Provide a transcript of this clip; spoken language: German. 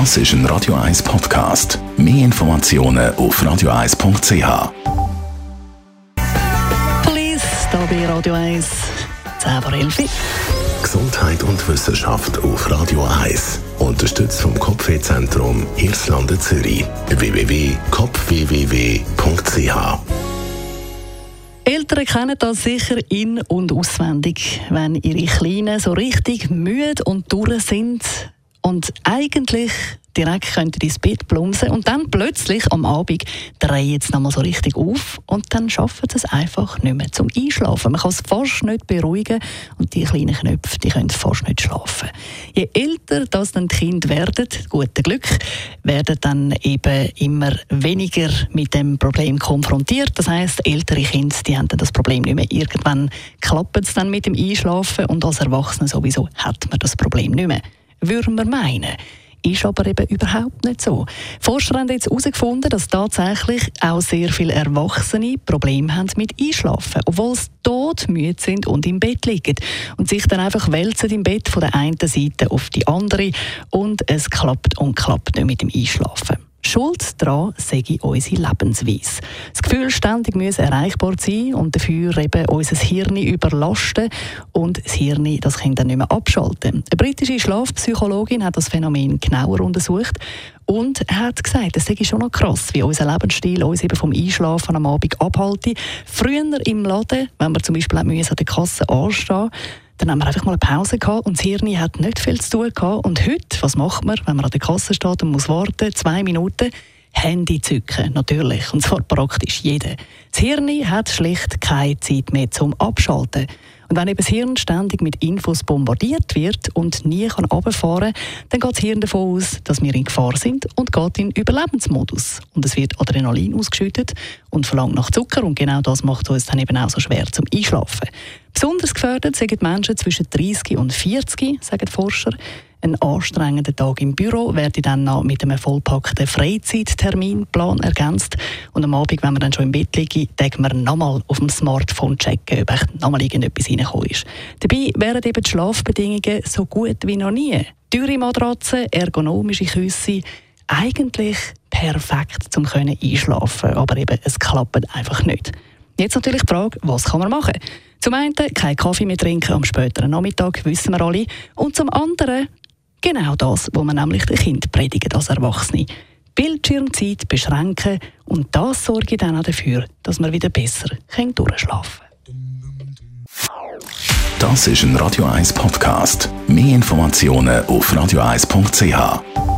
Das ist ein Radio 1 Podcast. Mehr Informationen auf radio1.ch. Police, da bei Radio 1, 10 vor 11. Gesundheit und Wissenschaft auf Radio 1. Unterstützt vom Kopfwehzentrum Irlande Zürich. www.kopfwww.ch Eltern kennen das sicher in- und auswendig, wenn ihre Kleinen so richtig müde und durch sind und eigentlich direkt könnten ins Bett plumpsen und dann plötzlich am Abend drehen sie nochmal so richtig auf und dann schaffen sie es einfach nicht mehr zum Einschlafen. Man kann es fast nicht beruhigen und die kleinen Knöpfe, die können fast nicht schlafen. Je älter das dann die Kinder werden, guten Glück, werden dann eben immer weniger mit dem Problem konfrontiert. Das heißt, ältere Kinder, die haben dann das Problem nicht mehr. Irgendwann klappt es dann mit dem Einschlafen und als Erwachsene sowieso hat man das Problem nicht mehr. Würden wir meinen ist aber eben überhaupt nicht so. Forscher haben jetzt herausgefunden, dass tatsächlich auch sehr viele Erwachsene Probleme haben mit Einschlafen, obwohl sie todmüde sind und im Bett liegen und sich dann einfach wälzen im Bett von der einen Seite auf die andere und es klappt und klappt nicht mit dem Einschlafen. Schuld daran sei unsere Lebensweise. Das Gefühl, ständig müssen erreichbar sein und dafür eben unser Hirn überlasten und das Hirn das kann dann nicht mehr abschalten. Eine britische Schlafpsychologin hat das Phänomen genauer untersucht und hat gesagt, es sei schon noch krass, wie unser Lebensstil uns eben vom Einschlafen am Abend abhalten. Früher im Laden, wenn wir zum Beispiel an der Kasse anstehen dann haben wir einfach mal eine Pause gehabt und das Hirn hat nicht viel zu tun gehabt. Und heute, was macht man, wenn man an der Kasse steht und muss warten, zwei Minuten? Handy zücken, natürlich. Und zwar praktisch jeder. Das Hirn hat schlicht keine Zeit mehr zum Abschalten. Und wenn eben das Hirn ständig mit Infos bombardiert wird und nie kann runterfahren kann, dann geht das Hirn davon aus, dass wir in Gefahr sind und geht in Überlebensmodus. Und es wird Adrenalin ausgeschüttet und verlangt nach Zucker und genau das macht uns dann eben auch so schwer zum Einschlafen. Besonders gefördert sind Menschen zwischen 30 und 40, sagen Forscher. Ein anstrengender Tag im Büro werde dann noch mit einem vollpackten Freizeitterminplan ergänzt. Und am Abend, wenn man dann schon im Bett liegt, denkt man nochmal auf dem Smartphone checken, ob echt nochmal irgendetwas reingekommen ist. Dabei wären eben die Schlafbedingungen so gut wie noch nie. Teure Matratzen, ergonomische Küsse, eigentlich perfekt zum können einschlafen, aber eben es klappt einfach nicht. Jetzt natürlich die Frage, was kann man machen? Zum einen kein Kaffee mehr trinken am späteren Nachmittag, wissen wir alle. Und zum anderen Genau das, was man nämlich den Kindern predigt als Erwachsene. Bildschirmzeit beschränken und das sorgt dann auch dafür, dass man wieder besser durchschlafen kann. Das ist ein Radio 1 Podcast. Mehr Informationen auf radio1.ch.